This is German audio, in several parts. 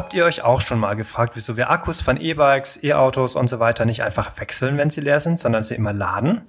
Habt ihr euch auch schon mal gefragt, wieso wir Akkus von E-Bikes, E-Autos und so weiter nicht einfach wechseln, wenn sie leer sind, sondern sie immer laden?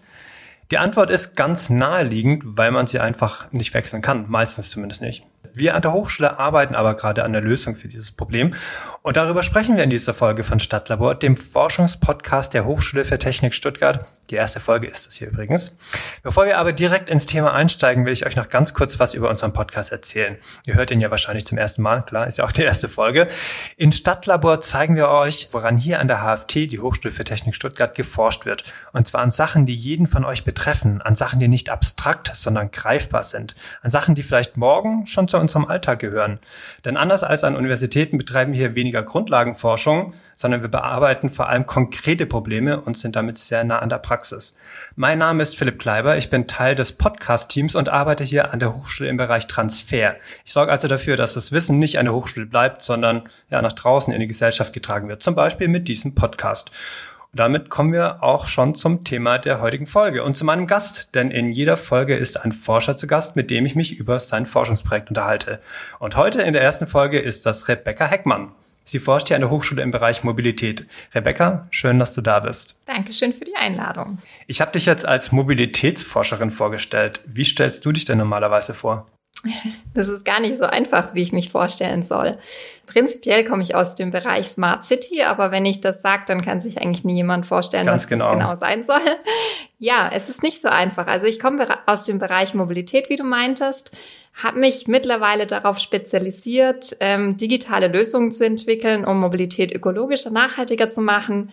Die Antwort ist ganz naheliegend, weil man sie einfach nicht wechseln kann, meistens zumindest nicht. Wir an der Hochschule arbeiten aber gerade an der Lösung für dieses Problem. Und darüber sprechen wir in dieser Folge von Stadtlabor, dem Forschungspodcast der Hochschule für Technik Stuttgart. Die erste Folge ist es hier übrigens. Bevor wir aber direkt ins Thema einsteigen, will ich euch noch ganz kurz was über unseren Podcast erzählen. Ihr hört ihn ja wahrscheinlich zum ersten Mal, klar, ist ja auch die erste Folge. In Stadtlabor zeigen wir euch, woran hier an der HFT, die Hochschule für Technik Stuttgart, geforscht wird. Und zwar an Sachen, die jeden von euch betreffen, an Sachen, die nicht abstrakt, sondern greifbar sind, an Sachen, die vielleicht morgen schon zu unserem Alltag gehören. Denn anders als an Universitäten betreiben wir hier weniger Grundlagenforschung, sondern wir bearbeiten vor allem konkrete Probleme und sind damit sehr nah an der Praxis. Mein Name ist Philipp Kleiber, ich bin Teil des Podcast-Teams und arbeite hier an der Hochschule im Bereich Transfer. Ich sorge also dafür, dass das Wissen nicht an der Hochschule bleibt, sondern ja nach draußen in die Gesellschaft getragen wird, zum Beispiel mit diesem Podcast. Und damit kommen wir auch schon zum Thema der heutigen Folge und zu meinem Gast, denn in jeder Folge ist ein Forscher zu Gast, mit dem ich mich über sein Forschungsprojekt unterhalte. Und heute in der ersten Folge ist das Rebecca Heckmann. Sie forscht hier an der Hochschule im Bereich Mobilität. Rebecca, schön, dass du da bist. Dankeschön für die Einladung. Ich habe dich jetzt als Mobilitätsforscherin vorgestellt. Wie stellst du dich denn normalerweise vor? Das ist gar nicht so einfach, wie ich mich vorstellen soll. Prinzipiell komme ich aus dem Bereich Smart City, aber wenn ich das sage, dann kann sich eigentlich nie jemand vorstellen, Ganz was genau. das genau sein soll. Ja, es ist nicht so einfach. Also ich komme aus dem Bereich Mobilität, wie du meintest, habe mich mittlerweile darauf spezialisiert, ähm, digitale Lösungen zu entwickeln, um Mobilität ökologischer, nachhaltiger zu machen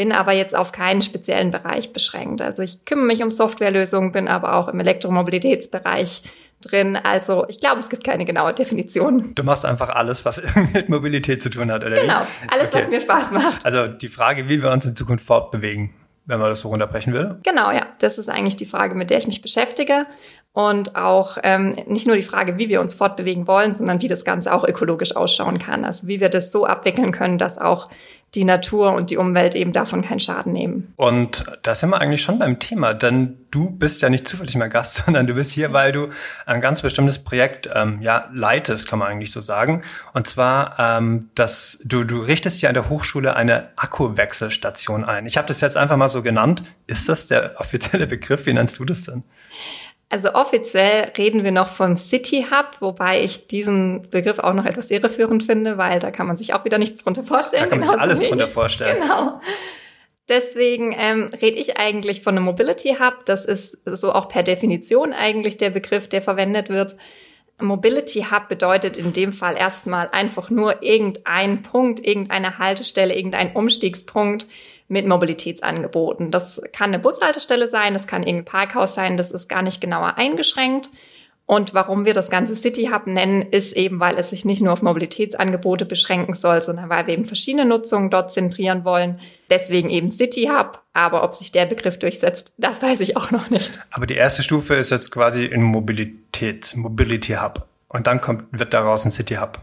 bin aber jetzt auf keinen speziellen Bereich beschränkt. Also ich kümmere mich um Softwarelösungen, bin aber auch im Elektromobilitätsbereich drin. Also ich glaube, es gibt keine genaue Definition. Du machst einfach alles, was mit Mobilität zu tun hat, oder? Genau, alles, okay. was mir Spaß macht. Also die Frage, wie wir uns in Zukunft fortbewegen, wenn man das so runterbrechen will. Genau, ja. Das ist eigentlich die Frage, mit der ich mich beschäftige. Und auch ähm, nicht nur die Frage, wie wir uns fortbewegen wollen, sondern wie das Ganze auch ökologisch ausschauen kann. Also wie wir das so abwickeln können, dass auch die Natur und die Umwelt eben davon keinen Schaden nehmen. Und da sind wir eigentlich schon beim Thema, denn du bist ja nicht zufällig mein Gast, sondern du bist hier, weil du ein ganz bestimmtes Projekt ähm, ja leitest, kann man eigentlich so sagen. Und zwar, ähm, dass du du richtest ja an der Hochschule eine Akkuwechselstation ein. Ich habe das jetzt einfach mal so genannt. Ist das der offizielle Begriff? Wie nennst du das denn? Also offiziell reden wir noch vom City Hub, wobei ich diesen Begriff auch noch etwas irreführend finde, weil da kann man sich auch wieder nichts drunter vorstellen. Da kann man sich alles drunter vorstellen. Genau. Deswegen ähm, rede ich eigentlich von einem Mobility Hub. Das ist so auch per Definition eigentlich der Begriff, der verwendet wird. Mobility Hub bedeutet in dem Fall erstmal einfach nur irgendein Punkt, irgendeine Haltestelle, irgendein Umstiegspunkt, mit Mobilitätsangeboten. Das kann eine Bushaltestelle sein, das kann irgendein Parkhaus sein, das ist gar nicht genauer eingeschränkt. Und warum wir das ganze City Hub nennen, ist eben, weil es sich nicht nur auf Mobilitätsangebote beschränken soll, sondern weil wir eben verschiedene Nutzungen dort zentrieren wollen. Deswegen eben City Hub. Aber ob sich der Begriff durchsetzt, das weiß ich auch noch nicht. Aber die erste Stufe ist jetzt quasi in Mobilität, Mobility Hub. Und dann kommt, wird daraus ein City Hub.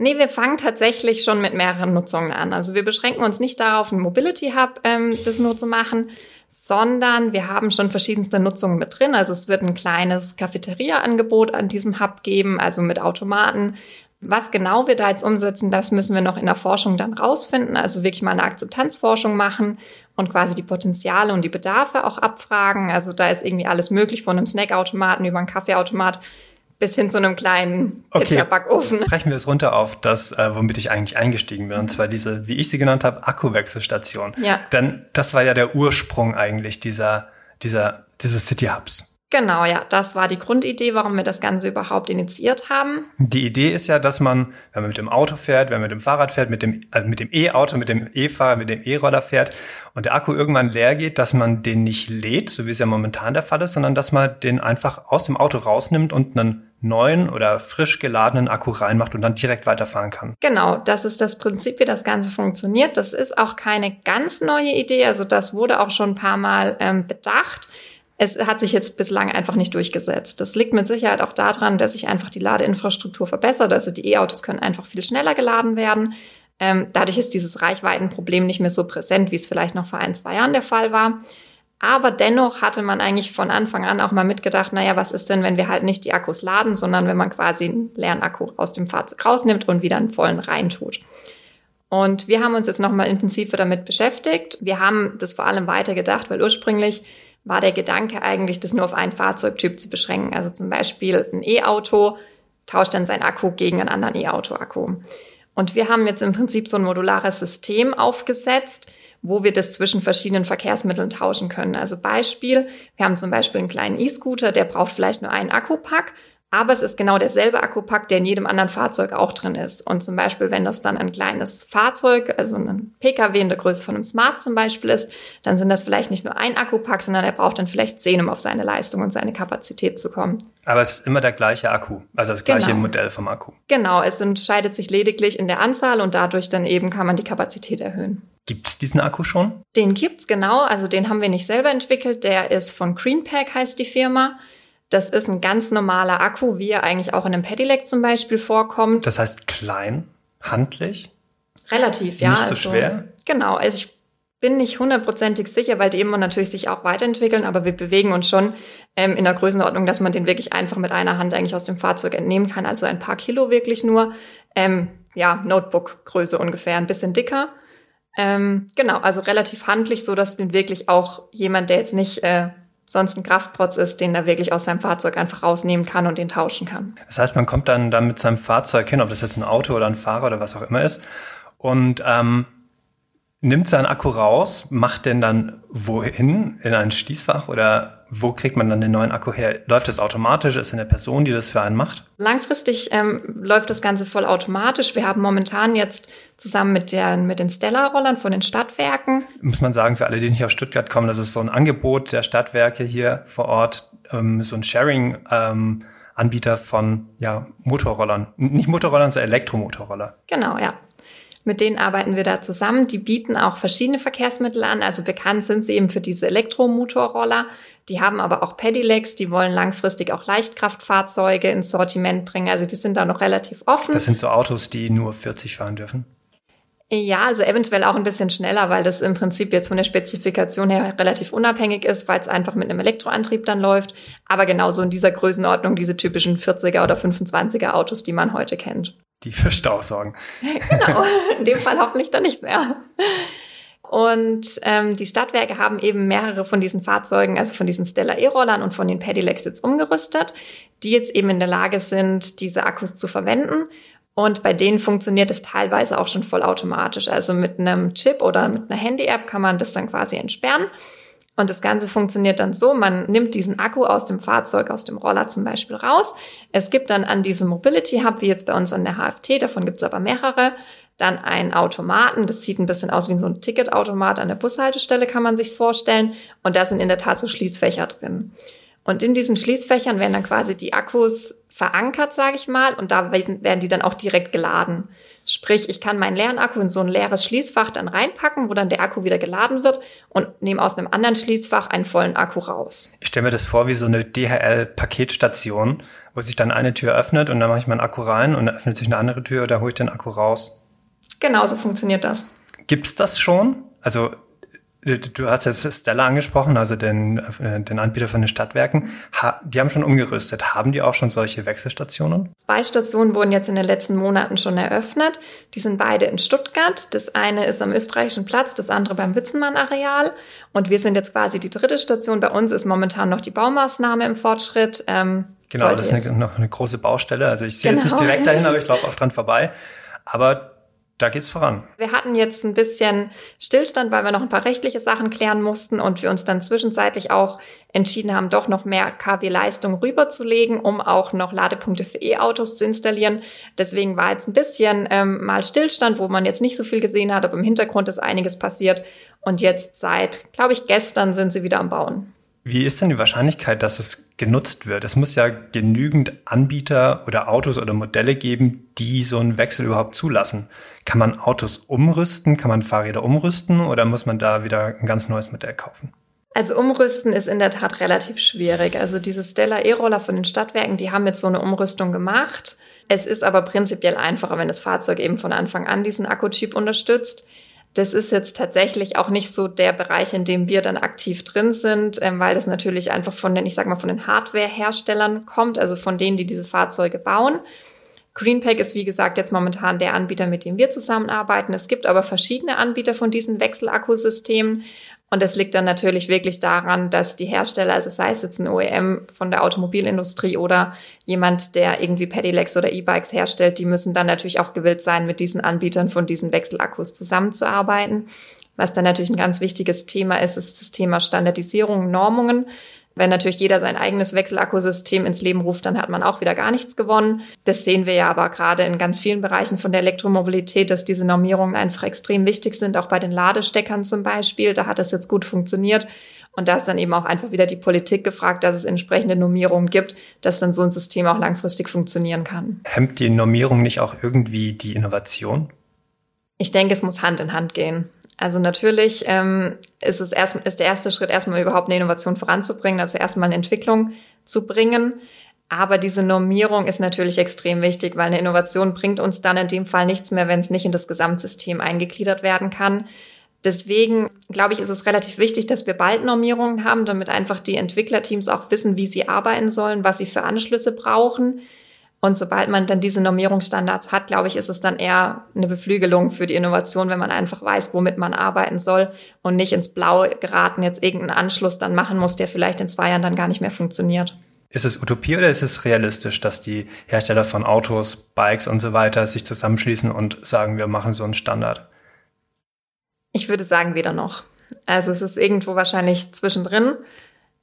Nee, wir fangen tatsächlich schon mit mehreren Nutzungen an. Also wir beschränken uns nicht darauf, ein Mobility Hub ähm, das nur zu machen, sondern wir haben schon verschiedenste Nutzungen mit drin. Also es wird ein kleines Cafeteria-Angebot an diesem Hub geben, also mit Automaten. Was genau wir da jetzt umsetzen, das müssen wir noch in der Forschung dann rausfinden. Also wirklich mal eine Akzeptanzforschung machen und quasi die Potenziale und die Bedarfe auch abfragen. Also da ist irgendwie alles möglich von einem Snackautomaten über einen Kaffeeautomat bis hin zu einem kleinen okay. Pizzabackofen. Brechen wir es runter auf das, äh, womit ich eigentlich eingestiegen bin, und zwar diese, wie ich sie genannt habe, Akkuwechselstation. Ja. Denn das war ja der Ursprung eigentlich dieser, dieser, dieses City Hubs. Genau, ja, das war die Grundidee, warum wir das Ganze überhaupt initiiert haben. Die Idee ist ja, dass man, wenn man mit dem Auto fährt, wenn man mit dem Fahrrad fährt, mit dem also mit dem E-Auto, mit dem E-Fahrer, mit dem E-Roller fährt und der Akku irgendwann leer geht, dass man den nicht lädt, so wie es ja momentan der Fall ist, sondern dass man den einfach aus dem Auto rausnimmt und einen neuen oder frisch geladenen Akku reinmacht und dann direkt weiterfahren kann. Genau, das ist das Prinzip, wie das Ganze funktioniert. Das ist auch keine ganz neue Idee, also das wurde auch schon ein paar Mal ähm, bedacht. Es hat sich jetzt bislang einfach nicht durchgesetzt. Das liegt mit Sicherheit auch daran, dass sich einfach die Ladeinfrastruktur verbessert. Also die E-Autos können einfach viel schneller geladen werden. Ähm, dadurch ist dieses Reichweitenproblem nicht mehr so präsent, wie es vielleicht noch vor ein, zwei Jahren der Fall war. Aber dennoch hatte man eigentlich von Anfang an auch mal mitgedacht, naja, was ist denn, wenn wir halt nicht die Akkus laden, sondern wenn man quasi einen leeren Akku aus dem Fahrzeug rausnimmt und wieder einen vollen reintut. Und wir haben uns jetzt nochmal intensiver damit beschäftigt. Wir haben das vor allem weitergedacht, weil ursprünglich war der Gedanke eigentlich, das nur auf einen Fahrzeugtyp zu beschränken. Also zum Beispiel ein E-Auto tauscht dann sein Akku gegen einen anderen E-Auto-Akku. Und wir haben jetzt im Prinzip so ein modulares System aufgesetzt, wo wir das zwischen verschiedenen Verkehrsmitteln tauschen können. Also Beispiel, wir haben zum Beispiel einen kleinen E-Scooter, der braucht vielleicht nur einen Akkupack, aber es ist genau derselbe Akkupack, der in jedem anderen Fahrzeug auch drin ist. Und zum Beispiel, wenn das dann ein kleines Fahrzeug, also ein Pkw in der Größe von einem Smart zum Beispiel ist, dann sind das vielleicht nicht nur ein Akkupack, sondern er braucht dann vielleicht zehn, um auf seine Leistung und seine Kapazität zu kommen. Aber es ist immer der gleiche Akku, also das gleiche genau. Modell vom Akku. Genau, es entscheidet sich lediglich in der Anzahl und dadurch dann eben kann man die Kapazität erhöhen. Gibt es diesen Akku schon? Den gibt's genau, also den haben wir nicht selber entwickelt. Der ist von Greenpack, heißt die Firma. Das ist ein ganz normaler Akku, wie er eigentlich auch in einem Pedelec zum Beispiel vorkommt. Das heißt klein, handlich? Relativ, ja. Nicht so also, schwer? Genau, also ich bin nicht hundertprozentig sicher, weil die immer natürlich sich auch weiterentwickeln, aber wir bewegen uns schon ähm, in der Größenordnung, dass man den wirklich einfach mit einer Hand eigentlich aus dem Fahrzeug entnehmen kann. Also ein paar Kilo wirklich nur. Ähm, ja, Notebook-Größe ungefähr, ein bisschen dicker. Ähm, genau, also relativ handlich, so dass den wirklich auch jemand, der jetzt nicht äh, sonst ein Kraftprotz ist, den er wirklich aus seinem Fahrzeug einfach rausnehmen kann und den tauschen kann. Das heißt, man kommt dann, dann mit seinem Fahrzeug hin, ob das jetzt ein Auto oder ein Fahrer oder was auch immer ist, und ähm, nimmt seinen Akku raus, macht den dann wohin? In ein Schließfach oder wo kriegt man dann den neuen Akku her? Läuft das automatisch? Ist eine Person, die das für einen macht? Langfristig ähm, läuft das Ganze voll automatisch. Wir haben momentan jetzt zusammen mit, der, mit den Stella-Rollern von den Stadtwerken. Muss man sagen, für alle, die nicht aus Stuttgart kommen, das ist so ein Angebot der Stadtwerke hier vor Ort, ähm, so ein Sharing. Ähm, Anbieter von ja, Motorrollern. Nicht Motorrollern, sondern Elektromotorroller. Genau, ja. Mit denen arbeiten wir da zusammen. Die bieten auch verschiedene Verkehrsmittel an. Also bekannt sind sie eben für diese Elektromotorroller. Die haben aber auch Pedelecs, die wollen langfristig auch Leichtkraftfahrzeuge ins Sortiment bringen. Also die sind da noch relativ offen. Das sind so Autos, die nur 40 fahren dürfen? Ja, also eventuell auch ein bisschen schneller, weil das im Prinzip jetzt von der Spezifikation her relativ unabhängig ist, weil es einfach mit einem Elektroantrieb dann läuft. Aber genauso in dieser Größenordnung diese typischen 40er oder 25er Autos, die man heute kennt. Die für Stau sorgen. genau, in dem Fall hoffentlich dann nicht mehr. Und ähm, die Stadtwerke haben eben mehrere von diesen Fahrzeugen, also von diesen Stella E-Rollern und von den Pedelecs jetzt umgerüstet, die jetzt eben in der Lage sind, diese Akkus zu verwenden. Und bei denen funktioniert es teilweise auch schon vollautomatisch. Also mit einem Chip oder mit einer Handy-App kann man das dann quasi entsperren. Und das Ganze funktioniert dann so, man nimmt diesen Akku aus dem Fahrzeug, aus dem Roller zum Beispiel raus. Es gibt dann an diesem Mobility Hub, wie jetzt bei uns an der HFT, davon gibt es aber mehrere, dann einen Automaten. Das sieht ein bisschen aus wie so ein Ticketautomat an der Bushaltestelle, kann man sich vorstellen. Und da sind in der Tat so Schließfächer drin. Und in diesen Schließfächern werden dann quasi die Akkus verankert, sage ich mal, und da werden die dann auch direkt geladen. Sprich, ich kann meinen leeren Akku in so ein leeres Schließfach dann reinpacken, wo dann der Akku wieder geladen wird und nehme aus einem anderen Schließfach einen vollen Akku raus. Ich stelle mir das vor wie so eine DHL-Paketstation, wo sich dann eine Tür öffnet und dann mache ich meinen Akku rein und dann öffnet sich eine andere Tür, da hole ich den Akku raus. Genauso funktioniert das. Gibt's das schon? Also du hast jetzt Stella angesprochen, also den, den Anbieter von den Stadtwerken. die haben schon umgerüstet. Haben die auch schon solche Wechselstationen? Zwei Stationen wurden jetzt in den letzten Monaten schon eröffnet. Die sind beide in Stuttgart. Das eine ist am österreichischen Platz, das andere beim Witzenmann-Areal. Und wir sind jetzt quasi die dritte Station. Bei uns ist momentan noch die Baumaßnahme im Fortschritt. Ähm, genau, das ist eine, noch eine große Baustelle. Also ich sehe genau. jetzt nicht direkt dahin, aber ich laufe auch dran vorbei. Aber da geht's voran. Wir hatten jetzt ein bisschen Stillstand, weil wir noch ein paar rechtliche Sachen klären mussten und wir uns dann zwischenzeitlich auch entschieden haben, doch noch mehr KW-Leistung rüberzulegen, um auch noch Ladepunkte für E-Autos zu installieren. Deswegen war jetzt ein bisschen ähm, mal Stillstand, wo man jetzt nicht so viel gesehen hat, aber im Hintergrund ist einiges passiert. Und jetzt seit, glaube ich, gestern sind sie wieder am Bauen. Wie ist denn die Wahrscheinlichkeit, dass es genutzt wird? Es muss ja genügend Anbieter oder Autos oder Modelle geben, die so einen Wechsel überhaupt zulassen. Kann man Autos umrüsten? Kann man Fahrräder umrüsten? Oder muss man da wieder ein ganz neues Modell kaufen? Also umrüsten ist in der Tat relativ schwierig. Also diese Stella E-Roller von den Stadtwerken, die haben jetzt so eine Umrüstung gemacht. Es ist aber prinzipiell einfacher, wenn das Fahrzeug eben von Anfang an diesen Akkutyp unterstützt. Das ist jetzt tatsächlich auch nicht so der Bereich, in dem wir dann aktiv drin sind, ähm, weil das natürlich einfach von den, ich sag mal, von den Hardware-Herstellern kommt, also von denen, die diese Fahrzeuge bauen. Greenpack ist, wie gesagt, jetzt momentan der Anbieter, mit dem wir zusammenarbeiten. Es gibt aber verschiedene Anbieter von diesen Wechselakkusystemen. Und das liegt dann natürlich wirklich daran, dass die Hersteller, also sei es jetzt ein OEM von der Automobilindustrie oder jemand, der irgendwie Pedelecs oder E-Bikes herstellt, die müssen dann natürlich auch gewillt sein, mit diesen Anbietern von diesen Wechselakkus zusammenzuarbeiten. Was dann natürlich ein ganz wichtiges Thema ist, ist das Thema Standardisierung, Normungen. Wenn natürlich jeder sein eigenes Wechselakkusystem ins Leben ruft, dann hat man auch wieder gar nichts gewonnen. Das sehen wir ja aber gerade in ganz vielen Bereichen von der Elektromobilität, dass diese Normierungen einfach extrem wichtig sind, auch bei den Ladesteckern zum Beispiel. Da hat das jetzt gut funktioniert. Und da ist dann eben auch einfach wieder die Politik gefragt, dass es entsprechende Normierungen gibt, dass dann so ein System auch langfristig funktionieren kann. Hemmt die Normierung nicht auch irgendwie die Innovation? Ich denke, es muss Hand in Hand gehen. Also natürlich ähm, ist es erst, ist der erste Schritt erstmal überhaupt eine Innovation voranzubringen, also erstmal eine Entwicklung zu bringen. Aber diese Normierung ist natürlich extrem wichtig, weil eine Innovation bringt uns dann in dem Fall nichts mehr, wenn es nicht in das Gesamtsystem eingegliedert werden kann. Deswegen glaube ich, ist es relativ wichtig, dass wir bald Normierungen haben, damit einfach die Entwicklerteams auch wissen, wie sie arbeiten sollen, was sie für Anschlüsse brauchen und sobald man dann diese Normierungsstandards hat, glaube ich, ist es dann eher eine Beflügelung für die Innovation, wenn man einfach weiß, womit man arbeiten soll und nicht ins Blaue geraten, jetzt irgendeinen Anschluss dann machen muss, der vielleicht in zwei Jahren dann gar nicht mehr funktioniert. Ist es Utopie oder ist es realistisch, dass die Hersteller von Autos, Bikes und so weiter sich zusammenschließen und sagen, wir machen so einen Standard? Ich würde sagen, weder noch. Also es ist irgendwo wahrscheinlich zwischendrin.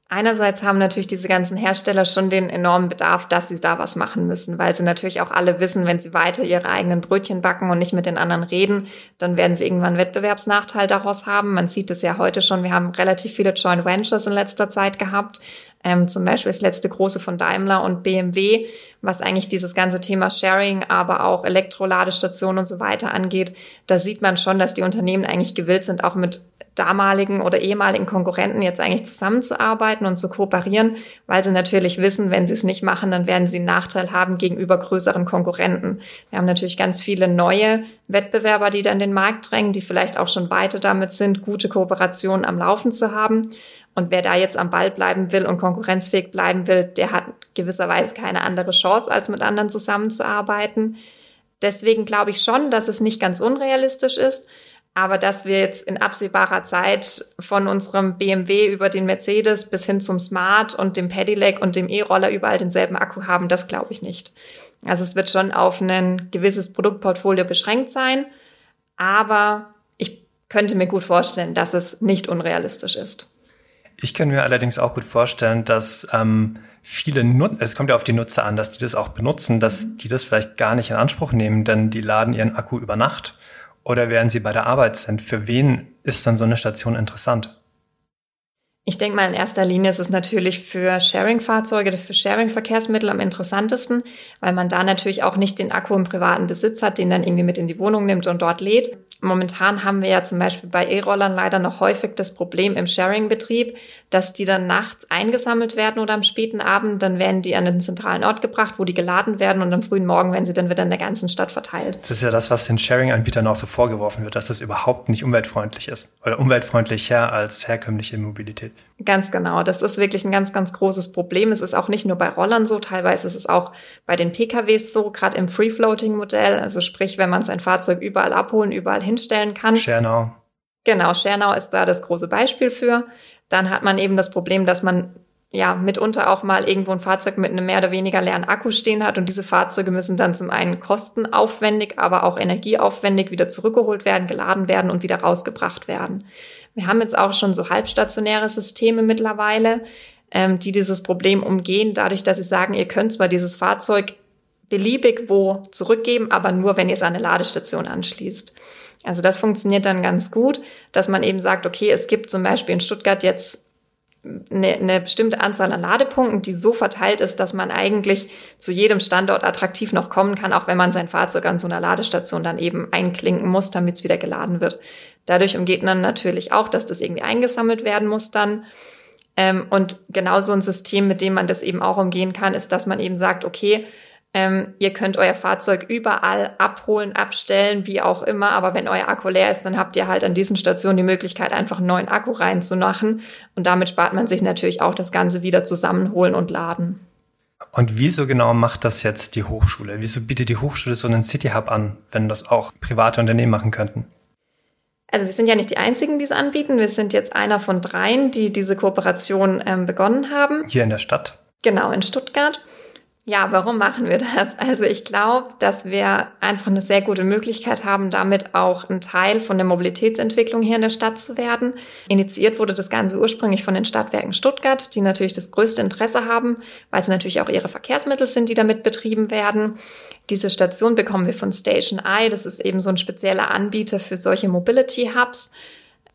Einerseits haben natürlich diese ganzen Hersteller schon den enormen Bedarf, dass sie da was machen müssen, weil sie natürlich auch alle wissen, wenn sie weiter ihre eigenen Brötchen backen und nicht mit den anderen reden, dann werden sie irgendwann Wettbewerbsnachteil daraus haben. Man sieht es ja heute schon. Wir haben relativ viele Joint Ventures in letzter Zeit gehabt. Ähm, zum Beispiel das letzte große von Daimler und BMW, was eigentlich dieses ganze Thema Sharing, aber auch Elektroladestationen und so weiter angeht. Da sieht man schon, dass die Unternehmen eigentlich gewillt sind, auch mit damaligen oder ehemaligen Konkurrenten jetzt eigentlich zusammenzuarbeiten und zu kooperieren, weil sie natürlich wissen, wenn sie es nicht machen, dann werden sie einen Nachteil haben gegenüber größeren Konkurrenten. Wir haben natürlich ganz viele neue Wettbewerber, die dann den Markt drängen, die vielleicht auch schon weiter damit sind, gute Kooperationen am Laufen zu haben. Und wer da jetzt am Ball bleiben will und konkurrenzfähig bleiben will, der hat gewisserweise keine andere Chance, als mit anderen zusammenzuarbeiten. Deswegen glaube ich schon, dass es nicht ganz unrealistisch ist, aber dass wir jetzt in absehbarer Zeit von unserem BMW über den Mercedes bis hin zum Smart und dem Pedelec und dem E-Roller überall denselben Akku haben, das glaube ich nicht. Also es wird schon auf ein gewisses Produktportfolio beschränkt sein, aber ich könnte mir gut vorstellen, dass es nicht unrealistisch ist. Ich könnte mir allerdings auch gut vorstellen, dass ähm, viele Nut es kommt ja auf die Nutzer an, dass die das auch benutzen, dass die das vielleicht gar nicht in Anspruch nehmen, denn die laden ihren Akku über Nacht oder während sie bei der Arbeit sind? Für wen ist dann so eine Station interessant? Ich denke mal, in erster Linie ist es natürlich für Sharing-Fahrzeuge, für Sharing-Verkehrsmittel am interessantesten, weil man da natürlich auch nicht den Akku im privaten Besitz hat, den dann irgendwie mit in die Wohnung nimmt und dort lädt. Momentan haben wir ja zum Beispiel bei E-Rollern leider noch häufig das Problem im Sharing-Betrieb, dass die dann nachts eingesammelt werden oder am späten Abend, dann werden die an den zentralen Ort gebracht, wo die geladen werden und am frühen Morgen werden sie dann wieder in der ganzen Stadt verteilt. Das ist ja das, was den Sharing-Anbietern auch so vorgeworfen wird, dass das überhaupt nicht umweltfreundlich ist oder umweltfreundlicher als herkömmliche Mobilität. Ganz genau. Das ist wirklich ein ganz, ganz großes Problem. Es ist auch nicht nur bei Rollern so, teilweise ist es auch bei den PKWs so, gerade im Free-Floating-Modell. Also sprich, wenn man sein Fahrzeug überall abholen, überall hinstellen kann. Schernau. Genau, Schernau ist da das große Beispiel für. Dann hat man eben das Problem, dass man ja mitunter auch mal irgendwo ein Fahrzeug mit einem mehr oder weniger leeren Akku stehen hat und diese Fahrzeuge müssen dann zum einen kostenaufwendig, aber auch energieaufwendig wieder zurückgeholt werden, geladen werden und wieder rausgebracht werden. Wir haben jetzt auch schon so halbstationäre Systeme mittlerweile, ähm, die dieses Problem umgehen, dadurch, dass sie sagen, ihr könnt zwar dieses Fahrzeug beliebig wo zurückgeben, aber nur, wenn ihr es an eine Ladestation anschließt. Also das funktioniert dann ganz gut, dass man eben sagt, okay, es gibt zum Beispiel in Stuttgart jetzt eine, eine bestimmte Anzahl an Ladepunkten, die so verteilt ist, dass man eigentlich zu jedem Standort attraktiv noch kommen kann, auch wenn man sein Fahrzeug an so einer Ladestation dann eben einklinken muss, damit es wieder geladen wird. Dadurch umgeht man natürlich auch, dass das irgendwie eingesammelt werden muss dann. Ähm, und genau so ein System, mit dem man das eben auch umgehen kann, ist, dass man eben sagt, okay, ähm, ihr könnt euer Fahrzeug überall abholen, abstellen, wie auch immer. Aber wenn euer Akku leer ist, dann habt ihr halt an diesen Stationen die Möglichkeit, einfach einen neuen Akku reinzumachen. Und damit spart man sich natürlich auch das Ganze wieder zusammenholen und laden. Und wieso genau macht das jetzt die Hochschule? Wieso bietet die Hochschule so einen City Hub an, wenn das auch private Unternehmen machen könnten? Also wir sind ja nicht die Einzigen, die es anbieten. Wir sind jetzt einer von dreien, die diese Kooperation ähm, begonnen haben. Hier in der Stadt? Genau, in Stuttgart. Ja, warum machen wir das? Also ich glaube, dass wir einfach eine sehr gute Möglichkeit haben, damit auch ein Teil von der Mobilitätsentwicklung hier in der Stadt zu werden. Initiiert wurde das Ganze ursprünglich von den Stadtwerken Stuttgart, die natürlich das größte Interesse haben, weil es natürlich auch ihre Verkehrsmittel sind, die damit betrieben werden. Diese Station bekommen wir von Station Eye. Das ist eben so ein spezieller Anbieter für solche Mobility Hubs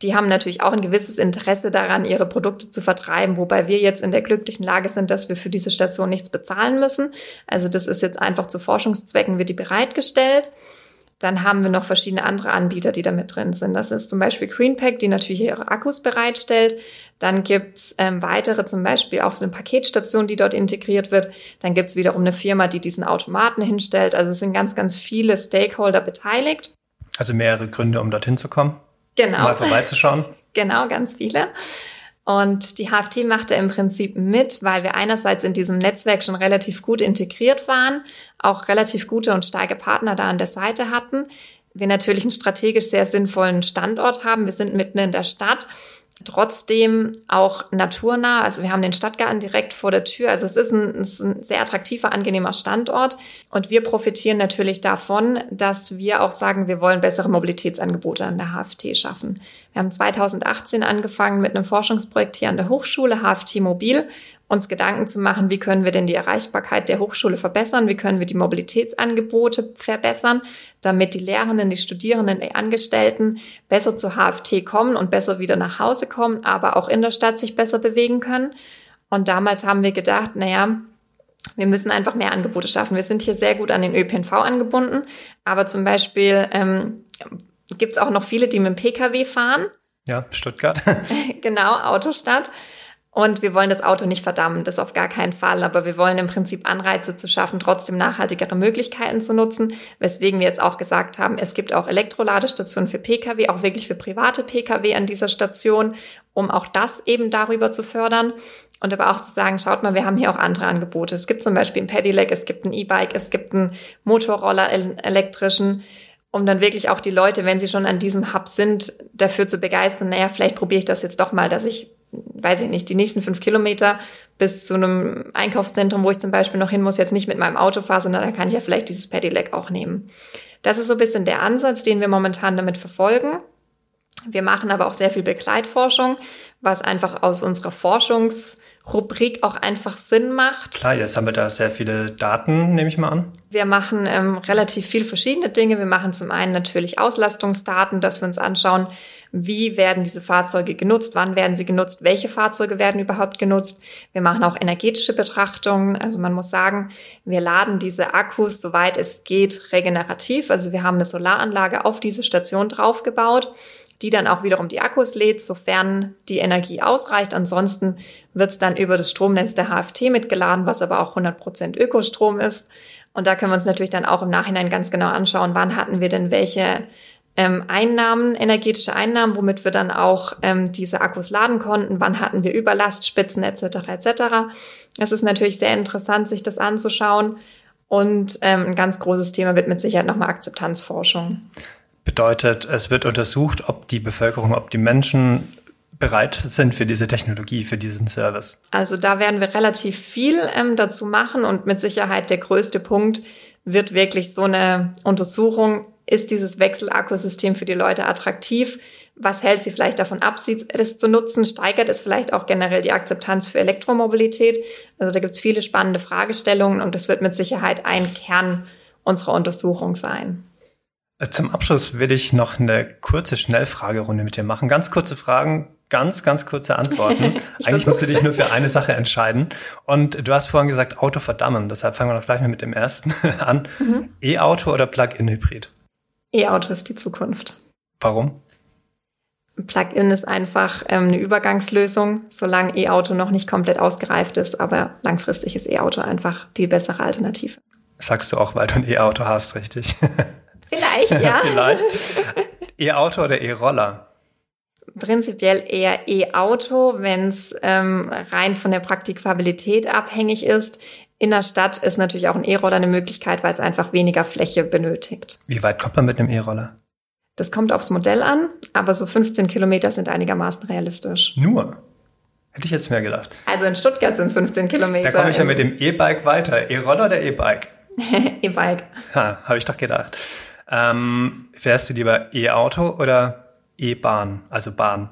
die haben natürlich auch ein gewisses Interesse daran, ihre Produkte zu vertreiben, wobei wir jetzt in der glücklichen Lage sind, dass wir für diese Station nichts bezahlen müssen. Also das ist jetzt einfach zu Forschungszwecken, wird die bereitgestellt. Dann haben wir noch verschiedene andere Anbieter, die da mit drin sind. Das ist zum Beispiel Greenpack, die natürlich ihre Akkus bereitstellt. Dann gibt's ähm, weitere, zum Beispiel auch so eine Paketstation, die dort integriert wird. Dann gibt's wiederum eine Firma, die diesen Automaten hinstellt. Also es sind ganz, ganz viele Stakeholder beteiligt. Also mehrere Gründe, um dorthin zu kommen? Genau. Mal vorbeizuschauen. genau, ganz viele. Und die HFT machte im Prinzip mit, weil wir einerseits in diesem Netzwerk schon relativ gut integriert waren, auch relativ gute und starke Partner da an der Seite hatten. Wir natürlich einen strategisch sehr sinnvollen Standort haben. Wir sind mitten in der Stadt trotzdem auch naturnah. Also wir haben den Stadtgarten direkt vor der Tür. Also es ist ein, es ist ein, sehr attraktiver, angenehmer Standort. Und wir profitieren natürlich davon, dass wir auch sagen, wir wollen bessere Mobilitätsangebote an der HFT schaffen. Wir haben 2018 angefangen mit einem Forschungsprojekt hier an der Hochschule HFT Mobil uns Gedanken zu machen, wie können wir denn die Erreichbarkeit der Hochschule verbessern, wie können wir die Mobilitätsangebote verbessern, damit die Lehrenden, die Studierenden, die Angestellten besser zur HFT kommen und besser wieder nach Hause kommen, aber auch in der Stadt sich besser bewegen können. Und damals haben wir gedacht, naja, wir müssen einfach mehr Angebote schaffen. Wir sind hier sehr gut an den ÖPNV angebunden, aber zum Beispiel ähm, gibt es auch noch viele, die mit dem Pkw fahren. Ja, Stuttgart. genau, Autostadt. Und wir wollen das Auto nicht verdammen, das auf gar keinen Fall. Aber wir wollen im Prinzip Anreize zu schaffen, trotzdem nachhaltigere Möglichkeiten zu nutzen. Weswegen wir jetzt auch gesagt haben, es gibt auch Elektroladestationen für Pkw, auch wirklich für private Pkw an dieser Station, um auch das eben darüber zu fördern. Und aber auch zu sagen, schaut mal, wir haben hier auch andere Angebote. Es gibt zum Beispiel ein Pedelec, es gibt ein E-Bike, es gibt einen Motorroller elektrischen um dann wirklich auch die Leute, wenn sie schon an diesem Hub sind, dafür zu begeistern, naja, vielleicht probiere ich das jetzt doch mal, dass ich weiß ich nicht, die nächsten fünf Kilometer bis zu einem Einkaufszentrum, wo ich zum Beispiel noch hin muss, jetzt nicht mit meinem Auto fahre, sondern da kann ich ja vielleicht dieses Pedelec auch nehmen. Das ist so ein bisschen der Ansatz, den wir momentan damit verfolgen. Wir machen aber auch sehr viel Begleitforschung, was einfach aus unserer Forschungsrubrik auch einfach Sinn macht. Klar, jetzt haben wir da sehr viele Daten, nehme ich mal an. Wir machen ähm, relativ viel verschiedene Dinge. Wir machen zum einen natürlich Auslastungsdaten, dass wir uns anschauen, wie werden diese Fahrzeuge genutzt, wann werden sie genutzt, welche Fahrzeuge werden überhaupt genutzt. Wir machen auch energetische Betrachtungen. Also man muss sagen, wir laden diese Akkus, soweit es geht, regenerativ. Also wir haben eine Solaranlage auf diese Station draufgebaut die dann auch wiederum die Akkus lädt, sofern die Energie ausreicht. Ansonsten wird es dann über das Stromnetz der HFT mitgeladen, was aber auch 100% Ökostrom ist. Und da können wir uns natürlich dann auch im Nachhinein ganz genau anschauen, wann hatten wir denn welche ähm, Einnahmen, energetische Einnahmen, womit wir dann auch ähm, diese Akkus laden konnten. Wann hatten wir Überlastspitzen etc. etc. Es ist natürlich sehr interessant, sich das anzuschauen. Und ähm, ein ganz großes Thema wird mit Sicherheit nochmal Akzeptanzforschung. Bedeutet, es wird untersucht, ob die Bevölkerung, ob die Menschen bereit sind für diese Technologie, für diesen Service. Also da werden wir relativ viel ähm, dazu machen und mit Sicherheit der größte Punkt wird wirklich so eine Untersuchung ist dieses Wechselakkusystem für die Leute attraktiv? Was hält sie vielleicht davon ab, es zu nutzen? Steigert es vielleicht auch generell die Akzeptanz für Elektromobilität? Also da gibt es viele spannende Fragestellungen und das wird mit Sicherheit ein Kern unserer Untersuchung sein. Zum Abschluss will ich noch eine kurze Schnellfragerunde mit dir machen. Ganz kurze Fragen, ganz, ganz kurze Antworten. Eigentlich musst du dich nur für eine Sache entscheiden. Und du hast vorhin gesagt, Auto verdammen. Deshalb fangen wir doch gleich mal mit dem ersten an. Mhm. E-Auto oder Plug-in-Hybrid? E-Auto ist die Zukunft. Warum? Plug-in ist einfach ähm, eine Übergangslösung, solange E-Auto noch nicht komplett ausgereift ist, aber langfristig ist E-Auto einfach die bessere Alternative. Sagst du auch, weil du ein E-Auto hast, richtig? Vielleicht, ja. Vielleicht. E-Auto oder E-Roller? Prinzipiell eher E-Auto, wenn es ähm, rein von der Praktikabilität abhängig ist. In der Stadt ist natürlich auch ein E-Roller eine Möglichkeit, weil es einfach weniger Fläche benötigt. Wie weit kommt man mit einem E-Roller? Das kommt aufs Modell an, aber so 15 Kilometer sind einigermaßen realistisch. Nur? Hätte ich jetzt mehr gedacht. Also in Stuttgart sind es 15 Kilometer. Da komme ich ja mit dem E-Bike weiter. E-Roller oder E-Bike? E-Bike. Ha, habe ich doch gedacht. Ähm, fährst du lieber E-Auto oder E-Bahn, also Bahn?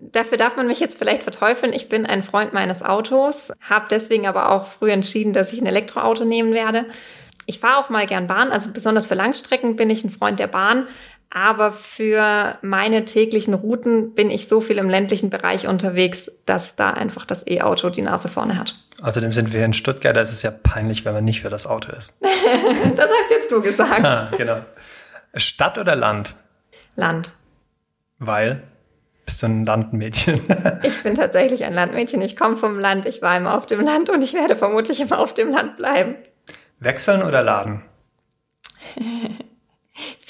Dafür darf man mich jetzt vielleicht verteufeln. Ich bin ein Freund meines Autos, habe deswegen aber auch früh entschieden, dass ich ein Elektroauto nehmen werde. Ich fahre auch mal gern Bahn, also besonders für Langstrecken bin ich ein Freund der Bahn. Aber für meine täglichen Routen bin ich so viel im ländlichen Bereich unterwegs, dass da einfach das E-Auto die Nase vorne hat. Außerdem sind wir in Stuttgart, da ist es ja peinlich, wenn man nicht für das Auto ist. das hast jetzt du gesagt. Ah, genau. Stadt oder Land? Land. Weil? Bist du ein Landmädchen? ich bin tatsächlich ein Landmädchen. Ich komme vom Land, ich war immer auf dem Land und ich werde vermutlich immer auf dem Land bleiben. Wechseln oder laden?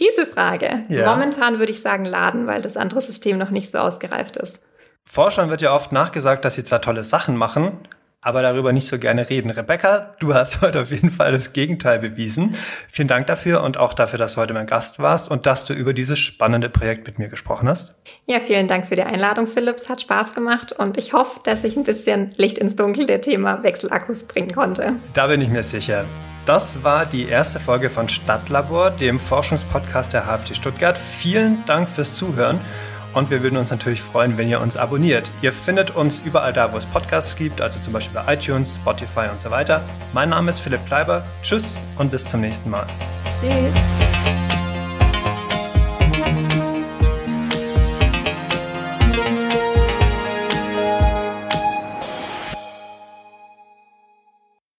Fiese Frage. Ja. Momentan würde ich sagen laden, weil das andere System noch nicht so ausgereift ist. Forschern wird ja oft nachgesagt, dass sie zwar tolle Sachen machen, aber darüber nicht so gerne reden. Rebecca, du hast heute auf jeden Fall das Gegenteil bewiesen. Vielen Dank dafür und auch dafür, dass du heute mein Gast warst und dass du über dieses spannende Projekt mit mir gesprochen hast. Ja, vielen Dank für die Einladung, Philips. Hat Spaß gemacht und ich hoffe, dass ich ein bisschen Licht ins Dunkel der Thema Wechselakkus bringen konnte. Da bin ich mir sicher. Das war die erste Folge von Stadtlabor, dem Forschungspodcast der HFT Stuttgart. Vielen Dank fürs Zuhören und wir würden uns natürlich freuen, wenn ihr uns abonniert. Ihr findet uns überall da, wo es Podcasts gibt, also zum Beispiel bei iTunes, Spotify und so weiter. Mein Name ist Philipp Kleiber. Tschüss und bis zum nächsten Mal. Tschüss.